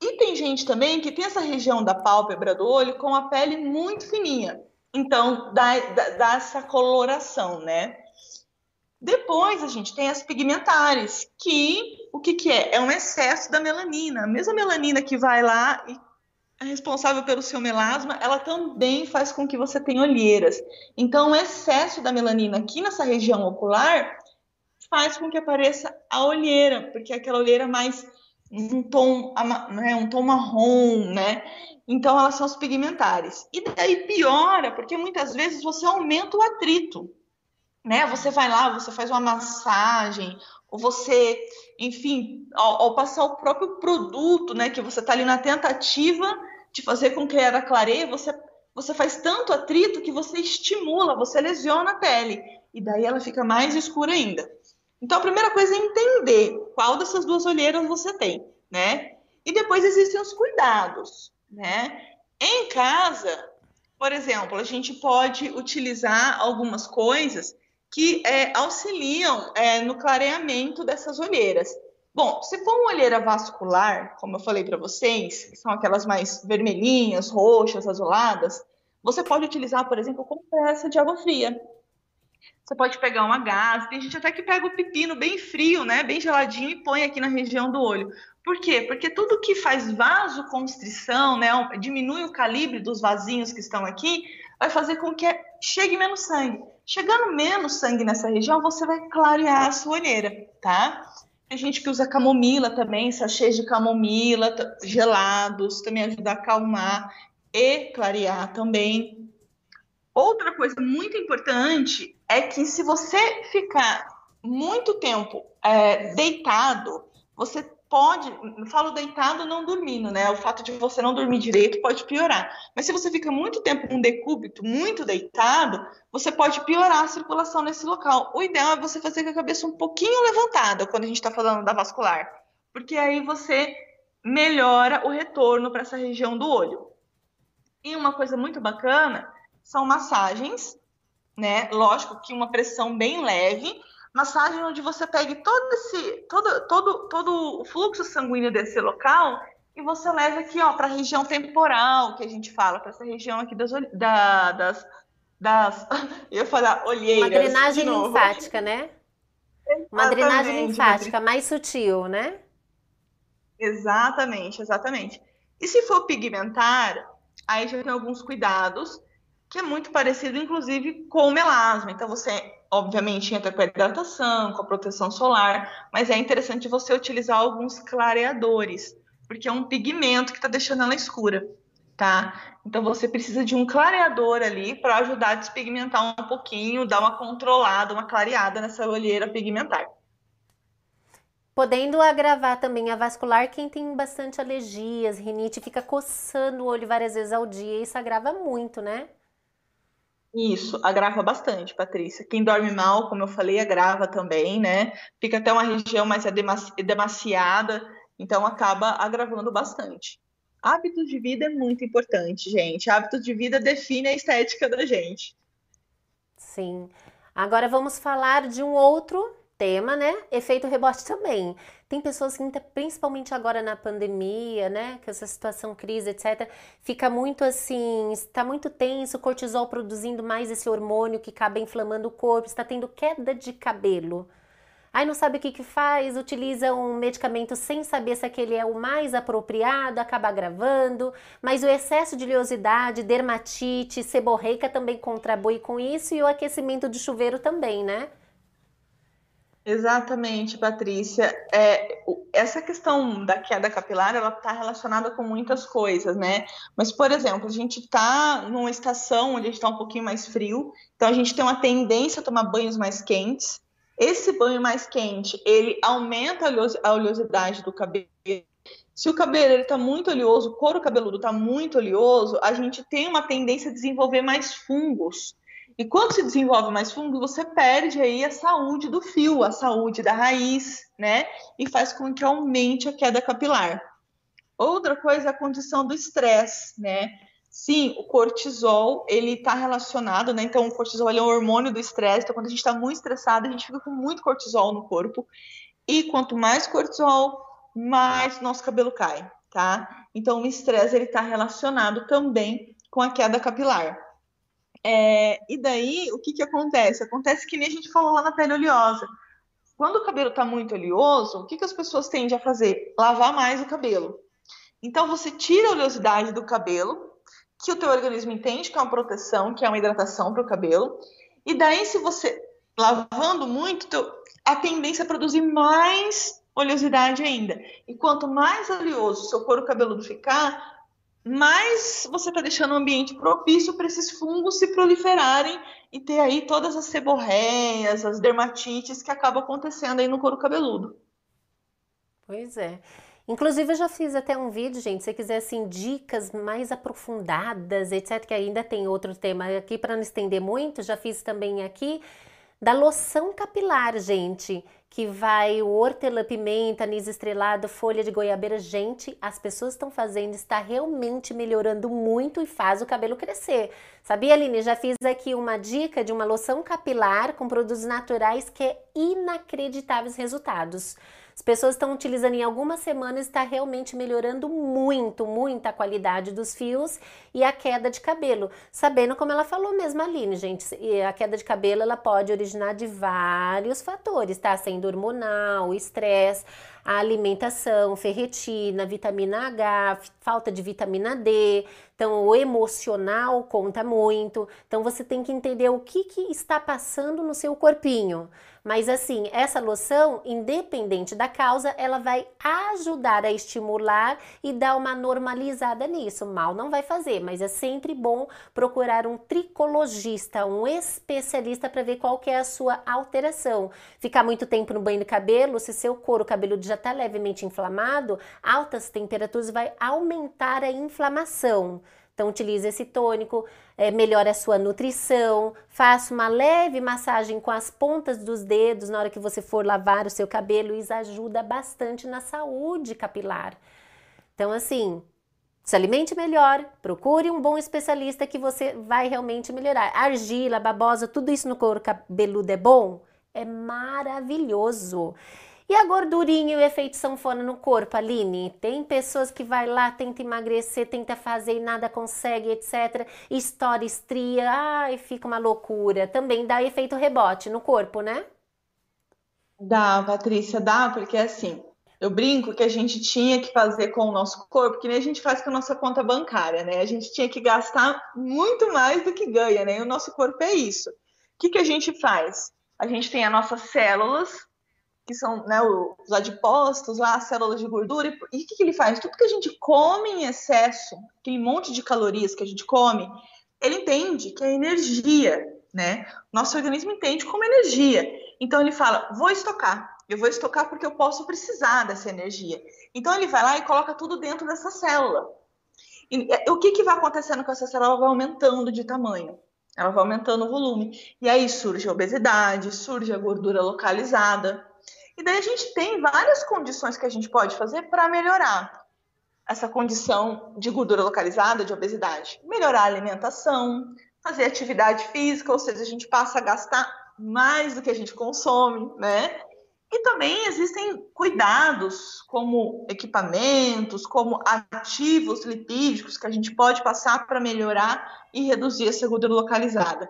E tem gente também que tem essa região da pálpebra do olho com a pele muito fininha. Então, dá, dá, dá essa coloração, né? Depois a gente tem as pigmentares, que o que, que é? É um excesso da melanina. A mesma melanina que vai lá e é responsável pelo seu melasma, ela também faz com que você tenha olheiras. Então, o excesso da melanina aqui nessa região ocular faz com que apareça a olheira, porque é aquela olheira mais um tom, né, um tom marrom, né? Então elas são as pigmentares. E daí piora, porque muitas vezes você aumenta o atrito, né? Você vai lá, você faz uma massagem, ou você, enfim, ao, ao passar o próprio produto, né, que você está ali na tentativa de fazer com que ela clareie, você você faz tanto atrito que você estimula, você lesiona a pele e daí ela fica mais escura ainda. Então, a primeira coisa é entender qual dessas duas olheiras você tem, né? E depois existem os cuidados, né? Em casa, por exemplo, a gente pode utilizar algumas coisas que é, auxiliam é, no clareamento dessas olheiras. Bom, se for uma olheira vascular, como eu falei para vocês, que são aquelas mais vermelhinhas, roxas, azuladas, você pode utilizar, por exemplo, compressa de água fria. Você pode pegar uma gás, tem gente até que pega o pepino bem frio, né, bem geladinho e põe aqui na região do olho. Por quê? Porque tudo que faz vasoconstrição, né, diminui o calibre dos vasinhos que estão aqui, vai fazer com que chegue menos sangue. Chegando menos sangue nessa região, você vai clarear a sua olheira, tá? Tem gente que usa camomila também, sachês de camomila gelados, também ajuda a acalmar e clarear também. Outra coisa muito importante é que se você ficar muito tempo é, deitado, você pode, falo deitado não dormindo, né? O fato de você não dormir direito pode piorar. Mas se você fica muito tempo com decúbito, muito deitado, você pode piorar a circulação nesse local. O ideal é você fazer com a cabeça um pouquinho levantada quando a gente está falando da vascular, porque aí você melhora o retorno para essa região do olho. E uma coisa muito bacana são massagens né? Lógico que uma pressão bem leve, massagem onde você pegue todo esse, todo, todo, todo o fluxo sanguíneo desse local e você leva aqui, ó, para a região temporal que a gente fala, para essa região aqui das, da, das, das, eu falar olheiras. Uma drenagem linfática, né? Uma drenagem linfática mais sutil, né? Exatamente, exatamente. E se for pigmentar, aí já tem alguns cuidados que é muito parecido, inclusive, com o melasma. Então, você, obviamente, entra com a hidratação, com a proteção solar, mas é interessante você utilizar alguns clareadores, porque é um pigmento que está deixando ela escura, tá? Então, você precisa de um clareador ali para ajudar a despigmentar um pouquinho, dar uma controlada, uma clareada nessa olheira pigmentar. Podendo agravar também a vascular quem tem bastante alergias, rinite, fica coçando o olho várias vezes ao dia, isso agrava muito, né? Isso, agrava bastante, Patrícia. Quem dorme mal, como eu falei, agrava também, né? Fica até uma região mais edemaciada, então acaba agravando bastante. Hábitos de vida é muito importante, gente. Hábitos de vida define a estética da gente. Sim. Agora vamos falar de um outro tema, né? Efeito rebote também. Tem pessoas que, principalmente agora na pandemia, né? Que essa situação crise, etc., fica muito assim, está muito tenso, cortisol produzindo mais esse hormônio que acaba inflamando o corpo, está tendo queda de cabelo. Aí não sabe o que, que faz, utiliza um medicamento sem saber se aquele é o mais apropriado, acaba agravando, mas o excesso de oleosidade, dermatite, seborreica também contribui com isso e o aquecimento de chuveiro também, né? Exatamente, Patrícia. É, essa questão da queda capilar, ela está relacionada com muitas coisas, né? Mas, por exemplo, a gente está numa estação onde está um pouquinho mais frio, então a gente tem uma tendência a tomar banhos mais quentes. Esse banho mais quente, ele aumenta a oleosidade do cabelo. Se o cabelo está muito oleoso, o couro cabeludo está muito oleoso, a gente tem uma tendência a desenvolver mais fungos. E quando se desenvolve mais fungo, você perde aí a saúde do fio, a saúde da raiz, né? E faz com que aumente a queda capilar. Outra coisa é a condição do estresse, né? Sim, o cortisol, ele está relacionado, né? Então, o cortisol é um hormônio do estresse. Então, quando a gente está muito estressado, a gente fica com muito cortisol no corpo. E quanto mais cortisol, mais nosso cabelo cai, tá? Então, o estresse, ele está relacionado também com a queda capilar. É, e daí, o que, que acontece? Acontece que nem a gente falou lá na pele oleosa. Quando o cabelo está muito oleoso, o que, que as pessoas tendem a fazer? Lavar mais o cabelo. Então, você tira a oleosidade do cabelo, que o teu organismo entende que é uma proteção, que é uma hidratação para o cabelo. E daí, se você lavando muito, a tendência é produzir mais oleosidade ainda. E quanto mais oleoso o seu couro cabeludo ficar, mais você está deixando o ambiente propício para esses fungos se proliferarem e ter aí todas as seborreias, as dermatites que acabam acontecendo aí no couro cabeludo. Pois é. Inclusive, eu já fiz até um vídeo, gente, se quiser, assim, dicas mais aprofundadas, etc, que ainda tem outro tema aqui, para não estender muito, já fiz também aqui, da loção capilar, gente, que vai o hortelã-pimenta, anis estrelado, folha de goiabeira. Gente, as pessoas estão fazendo, está realmente melhorando muito e faz o cabelo crescer. Sabia, Aline? Já fiz aqui uma dica de uma loção capilar com produtos naturais que é inacreditáveis resultados. As pessoas estão utilizando em algumas semanas está realmente melhorando muito, muito a qualidade dos fios e a queda de cabelo. Sabendo como ela falou mesmo, Aline, gente, a queda de cabelo ela pode originar de vários fatores, tá? Sendo hormonal, estresse, a alimentação, ferretina, vitamina H, falta de vitamina D. Então, o emocional conta muito. Então, você tem que entender o que, que está passando no seu corpinho. Mas assim, essa loção, independente da causa, ela vai ajudar a estimular e dar uma normalizada nisso. Mal não vai fazer, mas é sempre bom procurar um tricologista, um especialista para ver qual que é a sua alteração. Ficar muito tempo no banho de cabelo, se seu couro cabeludo já está levemente inflamado, altas temperaturas vai aumentar a inflamação. Então, utilize esse tônico, é, melhore a sua nutrição, faça uma leve massagem com as pontas dos dedos na hora que você for lavar o seu cabelo, isso ajuda bastante na saúde capilar. Então, assim, se alimente melhor, procure um bom especialista que você vai realmente melhorar. Argila, babosa, tudo isso no couro cabeludo é bom? É maravilhoso. E a gordurinha e o efeito sanfona no corpo, Aline? Tem pessoas que vai lá, tenta emagrecer, tenta fazer e nada consegue, etc. Estoura estria, ai, fica uma loucura. Também dá efeito rebote no corpo, né? Dá, Patrícia, dá, porque assim, eu brinco que a gente tinha que fazer com o nosso corpo, que nem a gente faz com a nossa conta bancária, né? A gente tinha que gastar muito mais do que ganha, né? E o nosso corpo é isso. O que, que a gente faz? A gente tem as nossas células, que são né, os adipócitos, as células de gordura. E o que, que ele faz? Tudo que a gente come em excesso, aquele monte de calorias que a gente come, ele entende que é energia, né? Nosso organismo entende como energia. Então ele fala: vou estocar. Eu vou estocar porque eu posso precisar dessa energia. Então ele vai lá e coloca tudo dentro dessa célula. E o que, que vai acontecendo com essa célula? Ela vai aumentando de tamanho. Ela vai aumentando o volume. E aí surge a obesidade, surge a gordura localizada. E daí a gente tem várias condições que a gente pode fazer para melhorar essa condição de gordura localizada, de obesidade. Melhorar a alimentação, fazer atividade física, ou seja, a gente passa a gastar mais do que a gente consome, né? E também existem cuidados, como equipamentos, como ativos lipídicos que a gente pode passar para melhorar e reduzir essa gordura localizada.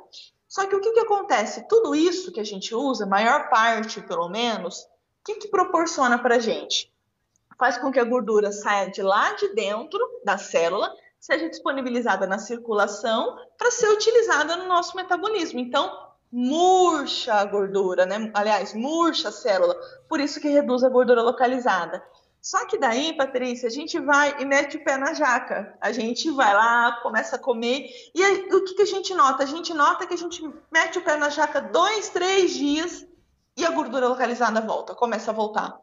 Só que o que, que acontece? Tudo isso que a gente usa, maior parte, pelo menos, que, que proporciona para a gente? Faz com que a gordura saia de lá de dentro da célula, seja disponibilizada na circulação para ser utilizada no nosso metabolismo. Então, murcha a gordura, né? Aliás, murcha a célula, por isso que reduz a gordura localizada. Só que daí, Patrícia, a gente vai e mete o pé na jaca. A gente vai lá, começa a comer. E aí, o que, que a gente nota? A gente nota que a gente mete o pé na jaca dois, três dias e a gordura localizada volta, começa a voltar.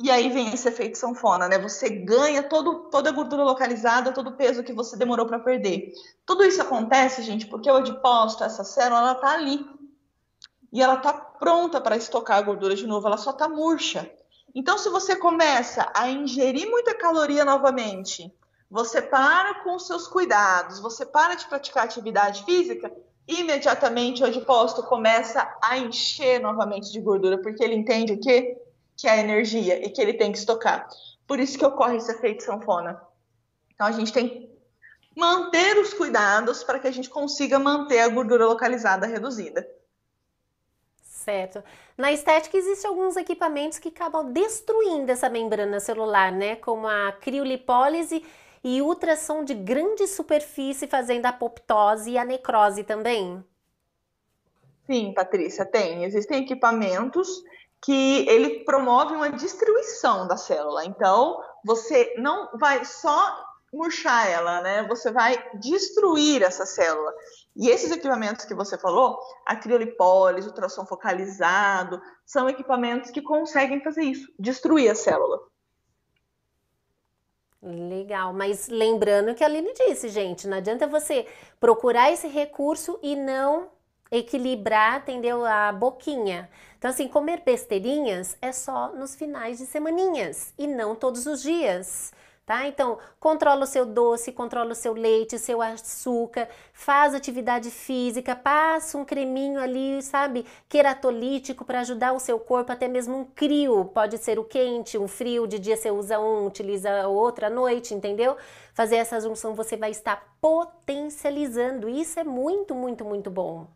E aí vem esse efeito sanfona, né? Você ganha todo, toda a gordura localizada, todo o peso que você demorou para perder. Tudo isso acontece, gente, porque o adipócito, essa célula, ela tá ali. E ela tá pronta para estocar a gordura de novo, ela só tá murcha. Então, se você começa a ingerir muita caloria novamente, você para com os seus cuidados, você para de praticar atividade física, imediatamente o adipócito começa a encher novamente de gordura, porque ele entende o quê? Que é energia e que ele tem que estocar. Por isso que ocorre esse efeito sanfona. Então, a gente tem que manter os cuidados para que a gente consiga manter a gordura localizada reduzida. Certo. Na estética existem alguns equipamentos que acabam destruindo essa membrana celular, né? Como a criolipólise e ultrassom de grande superfície fazendo a apoptose e a necrose também. Sim, Patrícia, tem. Existem equipamentos que ele promove uma destruição da célula. Então, você não vai só murchar ela, né? Você vai destruir essa célula. E esses equipamentos que você falou, a criolipólise, ultrassom focalizado, são equipamentos que conseguem fazer isso, destruir a célula. Legal, mas lembrando que a Aline disse, gente, não adianta você procurar esse recurso e não equilibrar, entendeu? A boquinha. Então, assim, comer besteirinhas é só nos finais de semaninhas e não todos os dias tá? Então, controla o seu doce, controla o seu leite, seu açúcar, faz atividade física, passa um creminho ali, sabe, queratolítico para ajudar o seu corpo, até mesmo um crio, pode ser o quente, um frio, de dia você usa um, utiliza outro à noite, entendeu? Fazer essa junção você vai estar potencializando, isso é muito, muito, muito bom.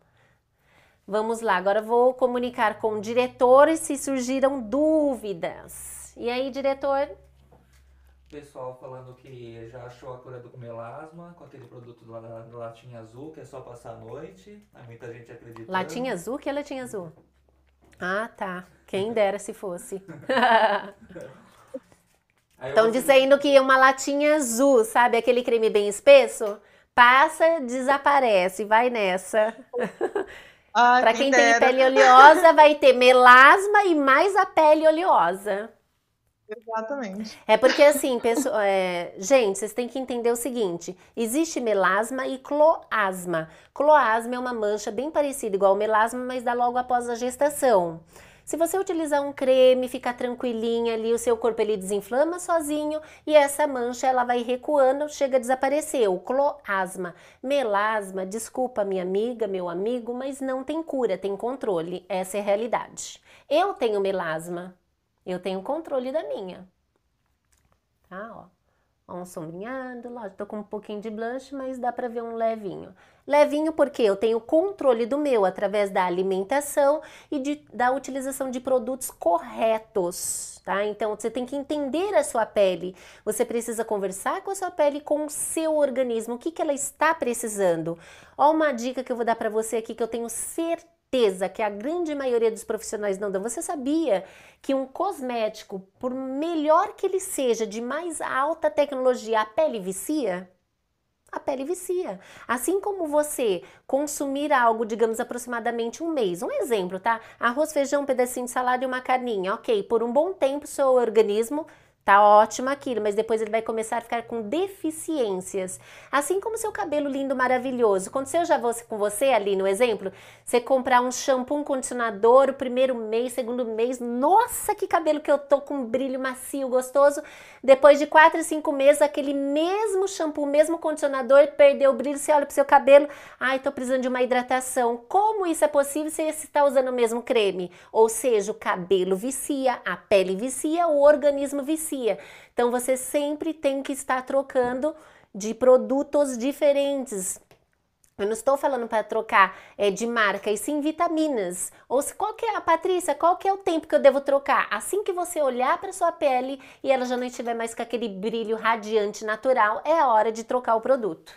Vamos lá, agora vou comunicar com o diretor se surgiram dúvidas. E aí, diretor? Pessoal falando que já achou a cura do melasma com aquele produto lá da, latinha azul, que é só passar a noite. Há muita gente acredita. Latinha azul? Que é latinha azul? Ah, tá. Quem dera se fosse. Estão dizendo que uma latinha azul, sabe? Aquele creme bem espesso, passa, desaparece, vai nessa. Para quem tem pele oleosa, vai ter melasma e mais a pele oleosa. Exatamente. É porque assim, é, gente, vocês têm que entender o seguinte: existe melasma e cloasma. Cloasma é uma mancha bem parecida, igual ao melasma, mas dá logo após a gestação. Se você utilizar um creme, ficar tranquilinha ali, o seu corpo ele desinflama sozinho e essa mancha ela vai recuando, chega a desaparecer. O cloasma, melasma, desculpa minha amiga, meu amigo, mas não tem cura, tem controle. Essa é a realidade. Eu tenho melasma, eu tenho controle da minha. Tá, ó. Ó, um sombrinhado, lógico, tô com um pouquinho de blush, mas dá pra ver um levinho. Levinho porque eu tenho controle do meu através da alimentação e de, da utilização de produtos corretos, tá? Então, você tem que entender a sua pele. Você precisa conversar com a sua pele, com o seu organismo, o que, que ela está precisando. Ó uma dica que eu vou dar para você aqui que eu tenho certeza certeza que a grande maioria dos profissionais não dão. Você sabia que um cosmético, por melhor que ele seja, de mais alta tecnologia, a pele vicia? A pele vicia. Assim como você consumir algo, digamos, aproximadamente um mês. Um exemplo, tá? Arroz, feijão, um pedacinho de salada e uma carninha. Ok, por um bom tempo, seu organismo Tá ótimo aquilo, mas depois ele vai começar a ficar com deficiências. Assim como seu cabelo lindo, maravilhoso. Aconteceu já com você ali no exemplo? Você comprar um shampoo, um condicionador, o primeiro mês, segundo mês, nossa, que cabelo que eu tô com brilho macio, gostoso. Depois de quatro, cinco meses, aquele mesmo shampoo, mesmo condicionador, perdeu o brilho, você olha pro seu cabelo, ai, tô precisando de uma hidratação. Como isso é possível se você está usando o mesmo creme? Ou seja, o cabelo vicia, a pele vicia, o organismo vicia então você sempre tem que estar trocando de produtos diferentes. Eu não estou falando para trocar é, de marca, e sim vitaminas. Ou se qual que é a Patrícia, qual que é o tempo que eu devo trocar? Assim que você olhar para sua pele e ela já não estiver mais com aquele brilho radiante natural, é a hora de trocar o produto.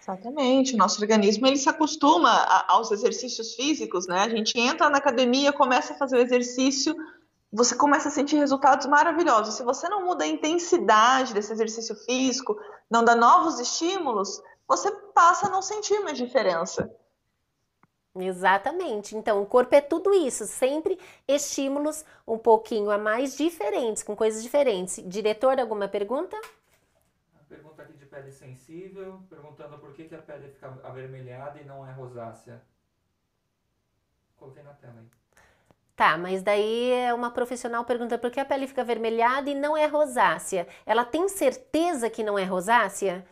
Exatamente, o nosso organismo ele se acostuma a, aos exercícios físicos, né? A gente entra na academia, começa a fazer o exercício, você começa a sentir resultados maravilhosos. Se você não muda a intensidade desse exercício físico, não dá novos estímulos, você passa a não sentir mais diferença. Exatamente. Então, o corpo é tudo isso, sempre estímulos um pouquinho a mais diferentes, com coisas diferentes. Diretor, alguma pergunta? Pergunta aqui de pele sensível, perguntando por que, que a pele fica avermelhada e não é rosácea. Coloquei na tela aí. Tá, mas daí é uma profissional pergunta por que a pele fica avermelhada e não é rosácea. Ela tem certeza que não é rosácea?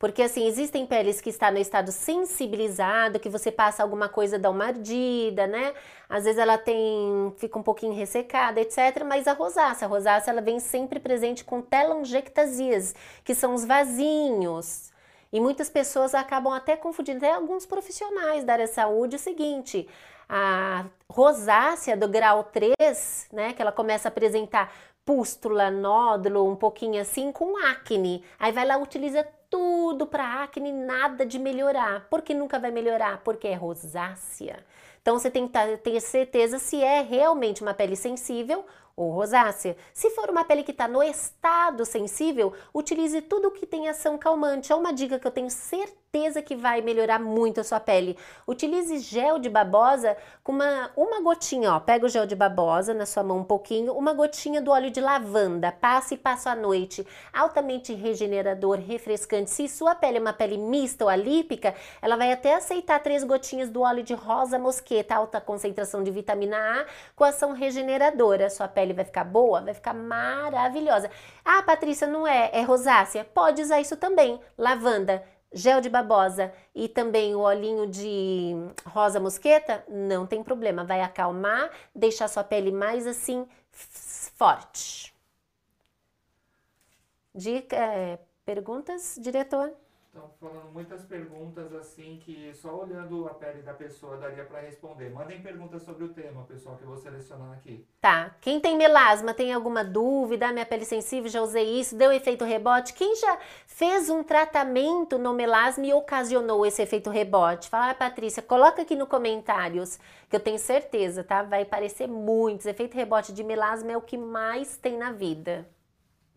Porque assim, existem peles que estão no estado sensibilizado, que você passa alguma coisa, dá uma ardida, né? Às vezes ela tem, fica um pouquinho ressecada, etc. Mas a rosácea, a rosácea ela vem sempre presente com telangiectasias, que são os vasinhos. E muitas pessoas acabam até confundindo, até alguns profissionais da área de saúde, o seguinte, a rosácea do grau 3, né, que ela começa a apresentar pústula, nódulo, um pouquinho assim, com acne. Aí vai lá, utiliza tudo para acne, nada de melhorar. Por que nunca vai melhorar? Porque é rosácea. Então você tem que ter certeza se é realmente uma pele sensível ou rosácea. Se for uma pele que está no estado sensível, utilize tudo que tem ação calmante. É uma dica que eu tenho certeza que vai melhorar muito a sua pele. Utilize gel de babosa com uma, uma gotinha, ó. Pega o gel de babosa na sua mão um pouquinho, uma gotinha do óleo de lavanda. Passe e passo à noite. Altamente regenerador, refrescante. Se sua pele é uma pele mista ou alípica, ela vai até aceitar três gotinhas do óleo de rosa mosqueta, alta concentração de vitamina A, com ação regeneradora. Sua pele vai ficar boa, vai ficar maravilhosa. Ah, Patrícia, não é, é rosácea? Pode usar isso também. Lavanda, gel de babosa e também o olhinho de rosa mosqueta, não tem problema, vai acalmar, deixar sua pele mais assim forte. Dica, é, perguntas, diretor? Estão falando muitas perguntas assim que só olhando a pele da pessoa daria para responder. Mandem perguntas sobre o tema, pessoal, que eu vou selecionar aqui. Tá. Quem tem melasma, tem alguma dúvida? Minha pele sensível, já usei isso, deu efeito rebote? Quem já fez um tratamento no melasma e ocasionou esse efeito rebote? Fala, ah, Patrícia, coloca aqui no comentários, que eu tenho certeza, tá? Vai parecer muitos. Efeito rebote de melasma é o que mais tem na vida.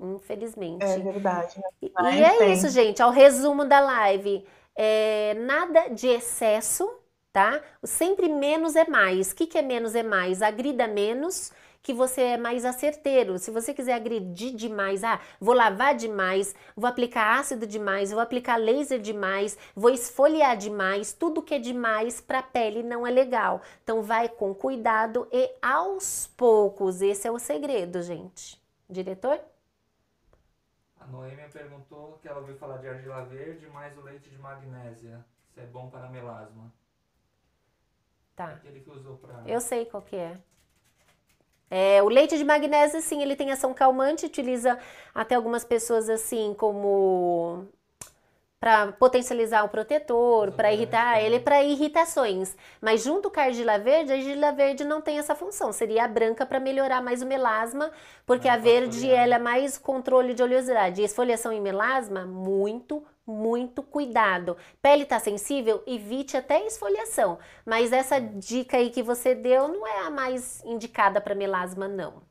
Infelizmente. É verdade. Né? E é tem. isso, gente. Ao resumo da live. É, nada de excesso, tá? Sempre menos é mais. O que, que é menos é mais? Agrida menos, que você é mais acerteiro. Se você quiser agredir demais, ah, vou lavar demais, vou aplicar ácido demais, vou aplicar laser demais, vou esfoliar demais, tudo que é demais para a pele não é legal. Então vai com cuidado e aos poucos. Esse é o segredo, gente. Diretor? Noêmia perguntou que ela ouviu falar de argila verde mais o leite de magnésia. Se é bom para melasma. Tá. Aquele que usou para. Eu sei qual que é. É, o leite de magnésia, sim, ele tem ação calmante, utiliza até algumas pessoas assim como para potencializar o protetor, para irritar ele, para irritações. Mas junto com a argila verde, a argila verde não tem essa função. Seria a branca para melhorar mais o melasma, porque a verde ela é mais controle de oleosidade. E esfoliação em melasma, muito, muito cuidado. Pele está sensível, evite até esfoliação. Mas essa dica aí que você deu não é a mais indicada para melasma, não.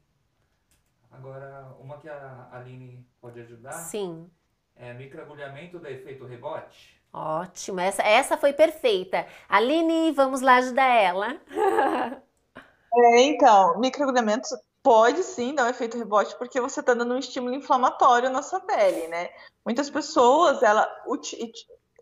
Agora, uma que a Aline pode ajudar. Sim é, microagulhamento do efeito rebote? Ótimo, essa, essa foi perfeita. Aline, vamos lá ajudar ela. é, então, microagulhamento pode sim dar um efeito rebote porque você está dando um estímulo inflamatório na sua pele, né? Muitas pessoas, ela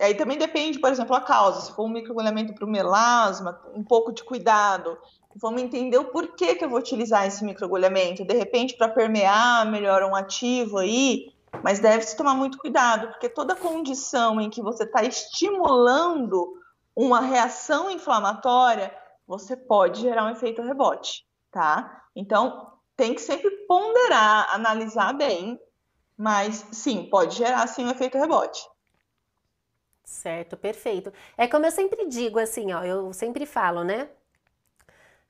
aí também depende, por exemplo, a causa. Se for um microagulhamento para o melasma, um pouco de cuidado. Vamos entender o porquê que eu vou utilizar esse microagulhamento. De repente, para permear melhor um ativo aí, mas deve-se tomar muito cuidado, porque toda condição em que você está estimulando uma reação inflamatória, você pode gerar um efeito rebote, tá? Então, tem que sempre ponderar, analisar bem, mas sim, pode gerar sim um efeito rebote. Certo, perfeito. É como eu sempre digo, assim, ó, eu sempre falo, né?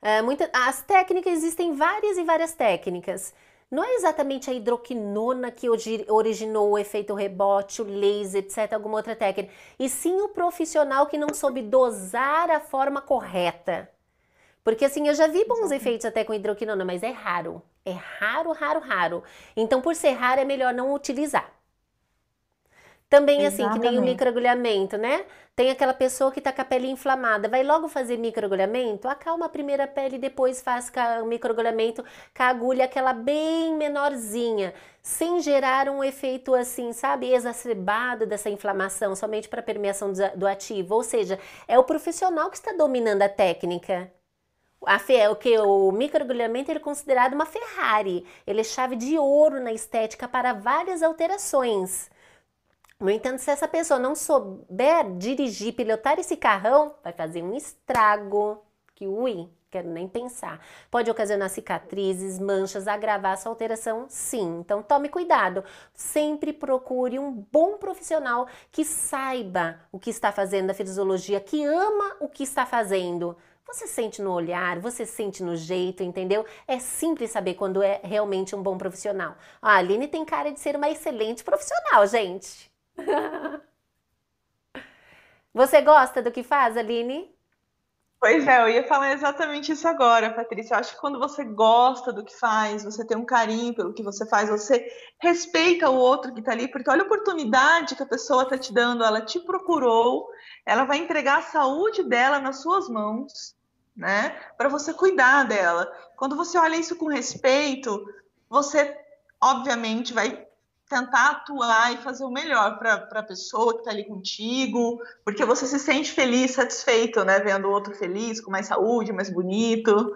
É, muita, as técnicas existem várias e várias técnicas. Não é exatamente a hidroquinona que originou o efeito rebote, o laser, etc., alguma outra técnica, e sim o profissional que não soube dosar a forma correta. Porque assim, eu já vi bons efeitos até com hidroquinona, mas é raro. É raro, raro, raro. Então, por ser raro, é melhor não utilizar. Também assim, que nem o microagulhamento, né? Tem aquela pessoa que tá com a pele inflamada, vai logo fazer microagulhamento, acalma a primeira pele e depois faz o microagulhamento com a agulha aquela bem menorzinha, sem gerar um efeito assim, sabe, exacerbado dessa inflamação, somente para permeação do ativo. Ou seja, é o profissional que está dominando a técnica. A o que o microagulhamento é considerado uma Ferrari. Ele é chave de ouro na estética para várias alterações. No entanto, se essa pessoa não souber dirigir, pilotar esse carrão, vai fazer um estrago que, ui, quero nem pensar. Pode ocasionar cicatrizes, manchas, agravar essa alteração, sim. Então tome cuidado. Sempre procure um bom profissional que saiba o que está fazendo da fisiologia, que ama o que está fazendo. Você sente no olhar, você sente no jeito, entendeu? É simples saber quando é realmente um bom profissional. A Aline tem cara de ser uma excelente profissional, gente. Você gosta do que faz, Aline? Pois é, eu ia falar exatamente isso agora, Patrícia. Eu acho que quando você gosta do que faz, você tem um carinho pelo que você faz, você respeita o outro que está ali, porque olha a oportunidade que a pessoa está te dando, ela te procurou, ela vai entregar a saúde dela nas suas mãos, né? Para você cuidar dela. Quando você olha isso com respeito, você obviamente vai tentar atuar e fazer o melhor para a pessoa que está ali contigo, porque você se sente feliz, satisfeito, né? Vendo o outro feliz, com mais saúde, mais bonito.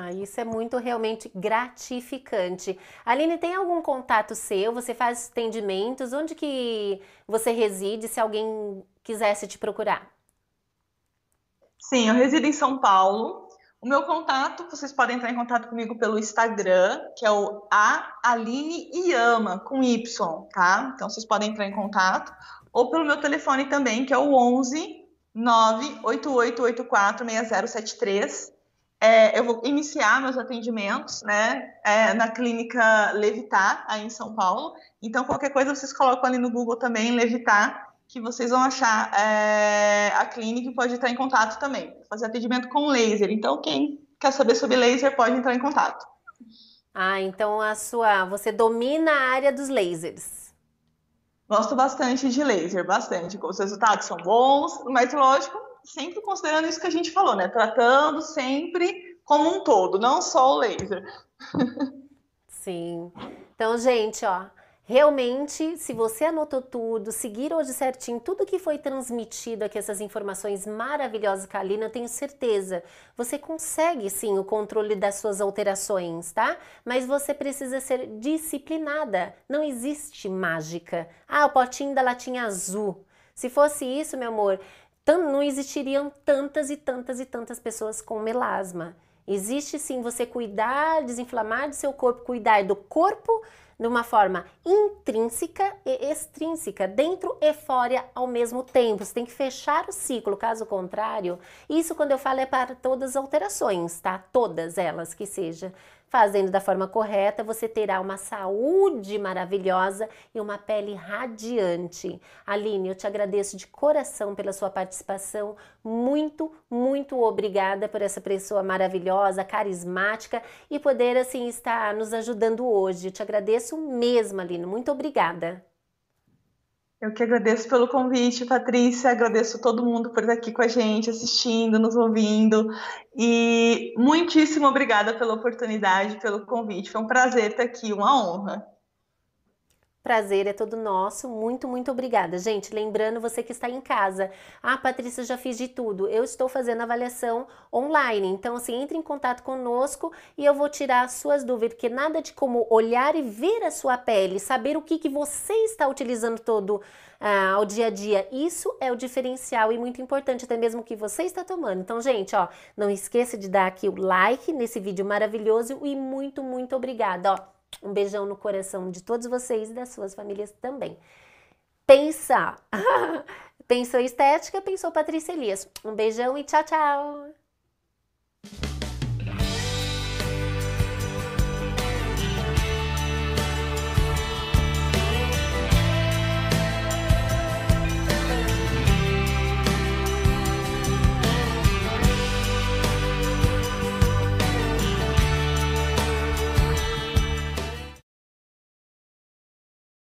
Ah, isso é muito realmente gratificante. Aline, tem algum contato seu? Você faz atendimentos? Onde que você reside, se alguém quisesse te procurar? Sim, eu resido em São Paulo. O meu contato, vocês podem entrar em contato comigo pelo Instagram, que é o A Aline Iama, com Y, tá? Então vocês podem entrar em contato. Ou pelo meu telefone também, que é o 11 98884 6073. É, eu vou iniciar meus atendimentos, né, é, na clínica Levitar, aí em São Paulo. Então, qualquer coisa vocês colocam ali no Google também, Levitar, que vocês vão achar é, a clínica e pode entrar em contato também. Fazer atendimento com laser. Então, quem quer saber sobre laser pode entrar em contato. Ah, então a sua, você domina a área dos lasers. Gosto bastante de laser, bastante. Os resultados são bons, mas lógico, sempre considerando isso que a gente falou, né? Tratando sempre como um todo, não só o laser. Sim. Então, gente, ó, Realmente, se você anotou tudo, seguir hoje certinho tudo que foi transmitido aqui, essas informações maravilhosas com a Alina, eu tenho certeza, você consegue sim o controle das suas alterações, tá? Mas você precisa ser disciplinada. Não existe mágica. Ah, o potinho da latinha azul. Se fosse isso, meu amor, não existiriam tantas e tantas e tantas pessoas com melasma. Existe sim você cuidar, desinflamar do seu corpo, cuidar do corpo de uma forma intrínseca e extrínseca, dentro e fora ao mesmo tempo. Você tem que fechar o ciclo, caso contrário, isso quando eu falo é para todas as alterações, tá? Todas elas que seja. Fazendo da forma correta, você terá uma saúde maravilhosa e uma pele radiante. Aline, eu te agradeço de coração pela sua participação. Muito, muito obrigada por essa pessoa maravilhosa, carismática e poder assim estar nos ajudando hoje. Eu te agradeço mesmo, Aline. Muito obrigada. Eu que agradeço pelo convite, Patrícia. Agradeço todo mundo por estar aqui com a gente, assistindo, nos ouvindo. E muitíssimo obrigada pela oportunidade, pelo convite. Foi um prazer estar aqui, uma honra. Prazer é todo nosso. Muito, muito obrigada. Gente, lembrando você que está em casa. Ah, Patrícia, já fiz de tudo. Eu estou fazendo avaliação online. Então, assim, entre em contato conosco e eu vou tirar suas dúvidas, porque nada de como olhar e ver a sua pele, saber o que, que você está utilizando todo ah, ao dia a dia. Isso é o diferencial e muito importante, até mesmo que você está tomando. Então, gente, ó, não esqueça de dar aqui o like nesse vídeo maravilhoso e muito, muito obrigada, ó. Um beijão no coração de todos vocês e das suas famílias também. Pensa! pensou estética, pensou Patrícia Elias. Um beijão e tchau, tchau!